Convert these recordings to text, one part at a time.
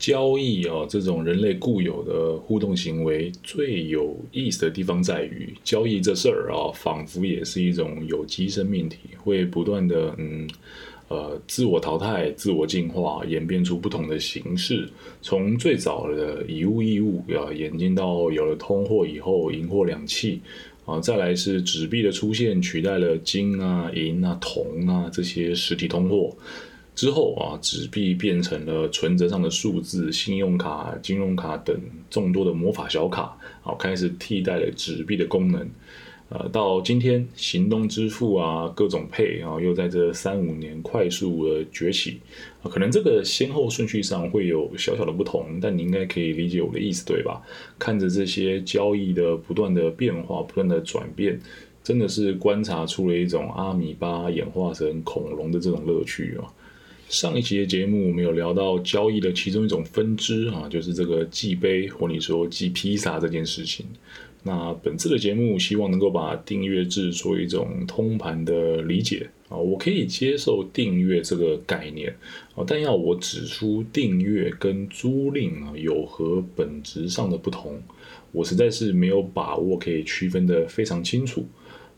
交易啊，这种人类固有的互动行为，最有意思的地方在于，交易这事儿啊，仿佛也是一种有机生命体，会不断的嗯呃自我淘汰、自我进化，演变出不同的形式。从最早的以物易物啊，演进到有了通货以后，银货两讫啊，再来是纸币的出现，取代了金啊、银啊、铜啊这些实体通货。之后啊，纸币变成了存折上的数字，信用卡、金融卡等众多的魔法小卡，好开始替代了纸币的功能。呃，到今天，行动支付啊，各种配啊，又在这三五年快速的崛起。啊，可能这个先后顺序上会有小小的不同，但你应该可以理解我的意思，对吧？看着这些交易的不断的变化、不断的转变，真的是观察出了一种阿米巴演化成恐龙的这种乐趣啊。上一期的节目，我们有聊到交易的其中一种分支啊，就是这个寄杯或你说寄披萨这件事情。那本次的节目，希望能够把订阅制做一种通盘的理解啊。我可以接受订阅这个概念啊，但要我指出订阅跟租赁啊有何本质上的不同，我实在是没有把握可以区分的非常清楚。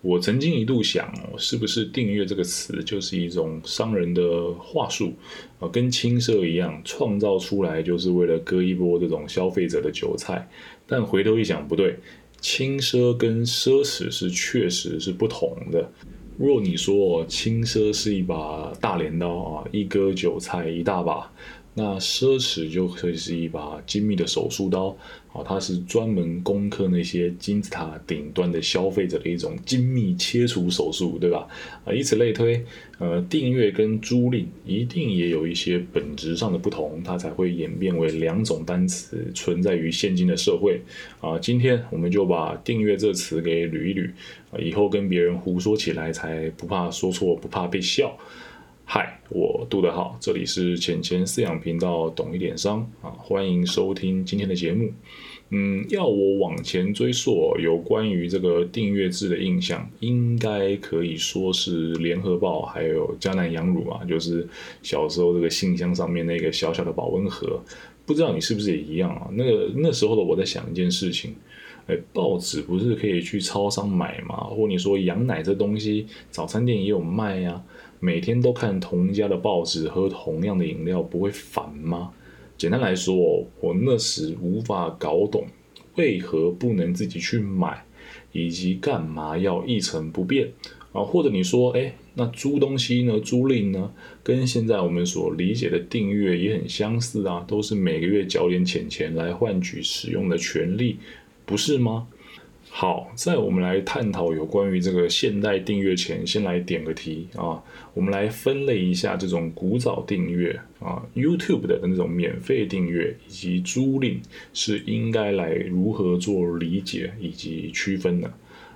我曾经一度想，是不是订阅这个词就是一种商人的话术啊，跟轻奢一样，创造出来就是为了割一波这种消费者的韭菜。但回头一想，不对，轻奢跟奢侈是确实是不同的。若你说轻奢是一把大镰刀啊，一割韭菜一大把。那奢侈就可以是一把精密的手术刀，啊，它是专门攻克那些金字塔顶端的消费者的一种精密切除手术，对吧？啊，以此类推，呃，订阅跟租赁一定也有一些本质上的不同，它才会演变为两种单词存在于现今的社会。啊，今天我们就把订阅这词给捋一捋，啊，以后跟别人胡说起来才不怕说错，不怕被笑。嗨，我杜德浩，这里是浅浅饲养频道，懂一点商啊，欢迎收听今天的节目。嗯，要我往前追溯有关于这个订阅制的印象，应该可以说是联合报还有迦南羊乳啊，就是小时候这个信箱上面那个小小的保温盒。不知道你是不是也一样啊？那个那时候的我在想一件事情，哎，报纸不是可以去超商买吗？或你说羊奶这东西，早餐店也有卖呀。每天都看同一家的报纸，喝同样的饮料，不会烦吗？简单来说，我那时无法搞懂为何不能自己去买，以及干嘛要一成不变啊？或者你说，哎，那租东西呢？租赁呢？跟现在我们所理解的订阅也很相似啊，都是每个月缴点钱钱来换取使用的权利，不是吗？好，在我们来探讨有关于这个现代订阅前，先来点个题啊。我们来分类一下这种古早订阅啊，YouTube 的那种免费订阅以及租赁是应该来如何做理解以及区分的。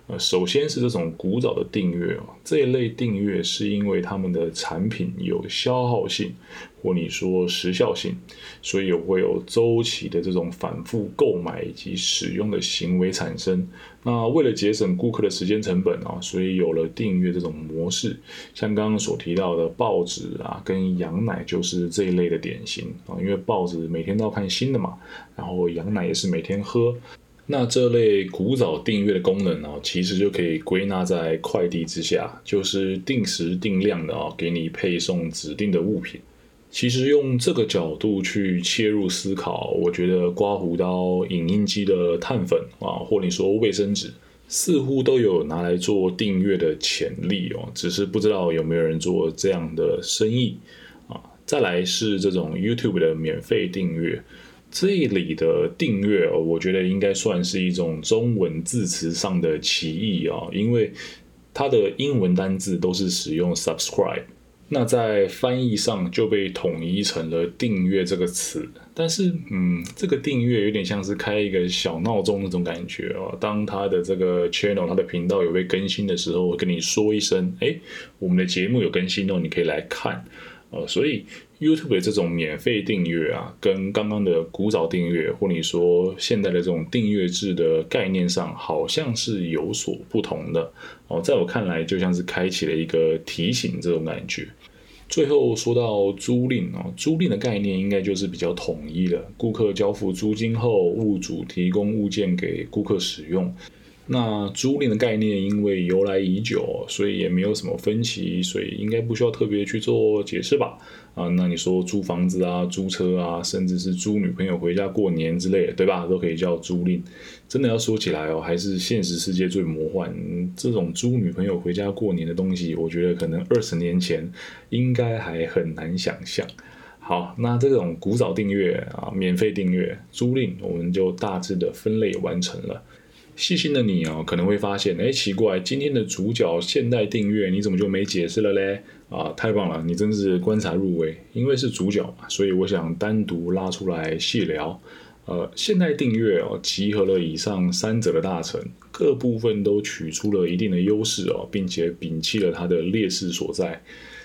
呃，首先是这种古早的订阅啊，这一类订阅是因为他们的产品有消耗性，或你说时效性，所以会有周期的这种反复购买以及使用的行为产生。那为了节省顾客的时间成本啊，所以有了订阅这种模式。像刚刚所提到的报纸啊，跟羊奶就是这一类的典型啊，因为报纸每天都要看新的嘛，然后羊奶也是每天喝。那这类古早订阅的功能呢，其实就可以归纳在快递之下，就是定时定量的啊，给你配送指定的物品。其实用这个角度去切入思考，我觉得刮胡刀、影印机的碳粉啊，或你说卫生纸，似乎都有拿来做订阅的潜力哦，只是不知道有没有人做这样的生意啊。再来是这种 YouTube 的免费订阅。这里的订阅，我觉得应该算是一种中文字词上的歧义啊，因为它的英文单字都是使用 subscribe，那在翻译上就被统一成了订阅这个词。但是，嗯，这个订阅有点像是开一个小闹钟那种感觉哦，当它的这个 channel、它的频道有被更新的时候，我跟你说一声，哎，我们的节目有更新哦，你可以来看。呃，所以 YouTube 的这种免费订阅啊，跟刚刚的古早订阅，或你说现在的这种订阅制的概念上，好像是有所不同的。哦，在我看来，就像是开启了一个提醒这种感觉。最后说到租赁哦，租赁的概念应该就是比较统一了。顾客交付租金后，物主提供物件给顾客使用。那租赁的概念因为由来已久，所以也没有什么分歧，所以应该不需要特别去做解释吧？啊，那你说租房子啊、租车啊，甚至是租女朋友回家过年之类的，对吧？都可以叫租赁。真的要说起来哦，还是现实世界最魔幻。这种租女朋友回家过年的东西，我觉得可能二十年前应该还很难想象。好，那这种古早订阅啊、免费订阅、租赁，我们就大致的分类完成了。细心的你哦，可能会发现，哎，奇怪，今天的主角现代订阅你怎么就没解释了嘞？啊，太棒了，你真是观察入微。因为是主角嘛，所以我想单独拉出来细聊。呃，现代订阅哦，集合了以上三者的大成，各部分都取出了一定的优势哦，并且摒弃了它的劣势所在。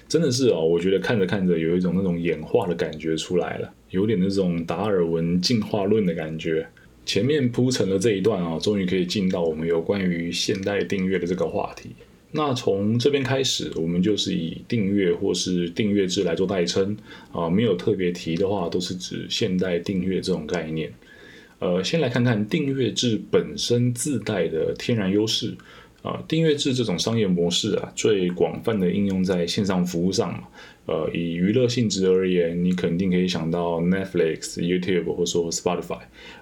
真的是哦，我觉得看着看着有一种那种演化的感觉出来了，有点那种达尔文进化论的感觉。前面铺陈的这一段啊，终于可以进到我们有关于现代订阅的这个话题。那从这边开始，我们就是以订阅或是订阅制来做代称啊，没有特别提的话，都是指现代订阅这种概念。呃，先来看看订阅制本身自带的天然优势。啊，订阅制这种商业模式啊，最广泛的应用在线上服务上嘛。呃，以娱乐性质而言，你肯定可以想到 Netflix、YouTube 或说 Spotify。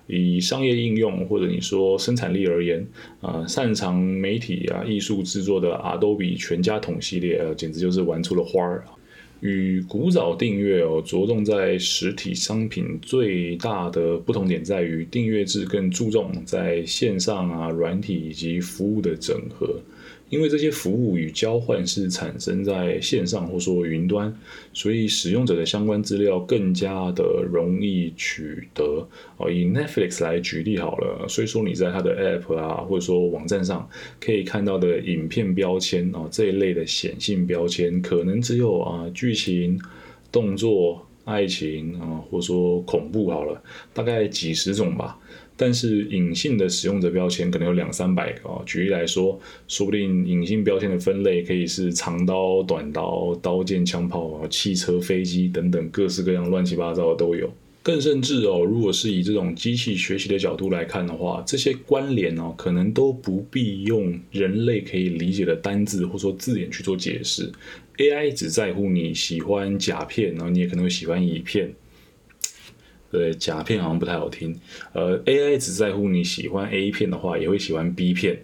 以商业应用或者你说生产力而言，啊，擅长媒体啊、艺术制作的 Adobe 全家桶系列，呃，简直就是玩出了花儿。与古早订阅哦，着重在实体商品最大的不同点在于，订阅制更注重在线上啊、软体以及服务的整合。因为这些服务与交换是产生在线上或说云端，所以使用者的相关资料更加的容易取得。哦，以 Netflix 来举例好了，所以说你在它的 App 啊，或者说网站上可以看到的影片标签啊这一类的显性标签，可能只有啊剧情、动作、爱情啊，或者说恐怖好了，大概几十种吧。但是隐性的使用者标签可能有两三百个哦。举例来说，说不定隐性标签的分类可以是长刀、短刀、刀剑、枪炮、汽车、飞机等等各式各样乱七八糟的都有。更甚至哦，如果是以这种机器学习的角度来看的话，这些关联哦，可能都不必用人类可以理解的单字或说字眼去做解释。AI 只在乎你喜欢甲片，然后你也可能会喜欢乙片。对，甲片好像不太好听。呃，AI 只在乎你喜欢 A 片的话，也会喜欢 B 片。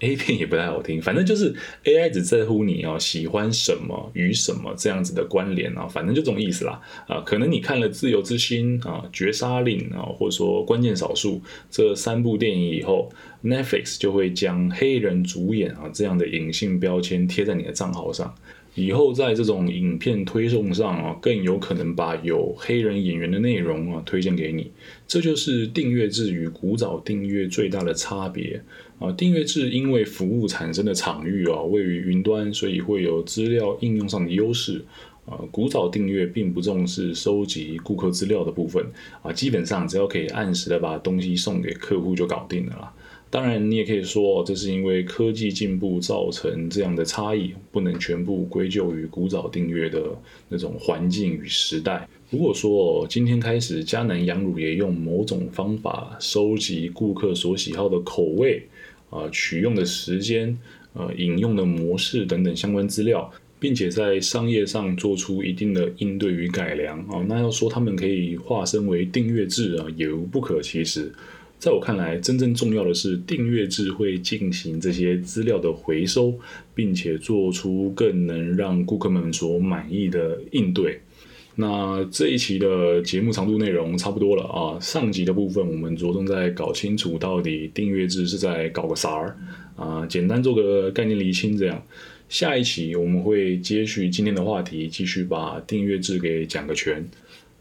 A 片也不太好听，反正就是 AI 只在乎你哦喜欢什么与什么这样子的关联啊，反正就这种意思啦。啊，可能你看了《自由之心》啊，《绝杀令》啊，或者说《关键少数》这三部电影以后，Netflix 就会将黑人主演啊这样的隐性标签贴在你的账号上。以后在这种影片推送上啊，更有可能把有黑人演员的内容啊推荐给你。这就是订阅制与古早订阅最大的差别啊！订阅制因为服务产生的场域啊位于云端，所以会有资料应用上的优势啊。古早订阅并不重视收集顾客资料的部分啊，基本上只要可以按时的把东西送给客户就搞定了啦。当然，你也可以说，这是因为科技进步造成这样的差异，不能全部归咎于古早订阅的那种环境与时代。如果说今天开始，迦南羊乳也用某种方法收集顾客所喜好的口味、啊取用的时间、呃饮用的模式等等相关资料，并且在商业上做出一定的应对与改良啊，那要说他们可以化身为订阅制啊，也无不可其实。在我看来，真正重要的是订阅制会进行这些资料的回收，并且做出更能让顾客们所满意的应对。那这一期的节目长度内容差不多了啊，上集的部分我们着重在搞清楚到底订阅制是在搞个啥儿啊，简单做个概念厘清这样。下一期我们会接续今天的话题，继续把订阅制给讲个全。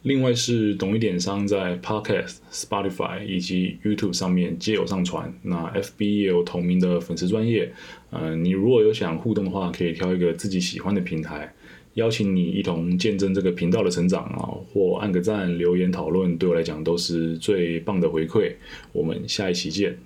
另外是懂一点商在 Podcast、Spotify 以及 YouTube 上面皆有上传，那 FB 也有同名的粉丝专业。呃，你如果有想互动的话，可以挑一个自己喜欢的平台，邀请你一同见证这个频道的成长啊，或按个赞、留言讨论，对我来讲都是最棒的回馈。我们下一期见。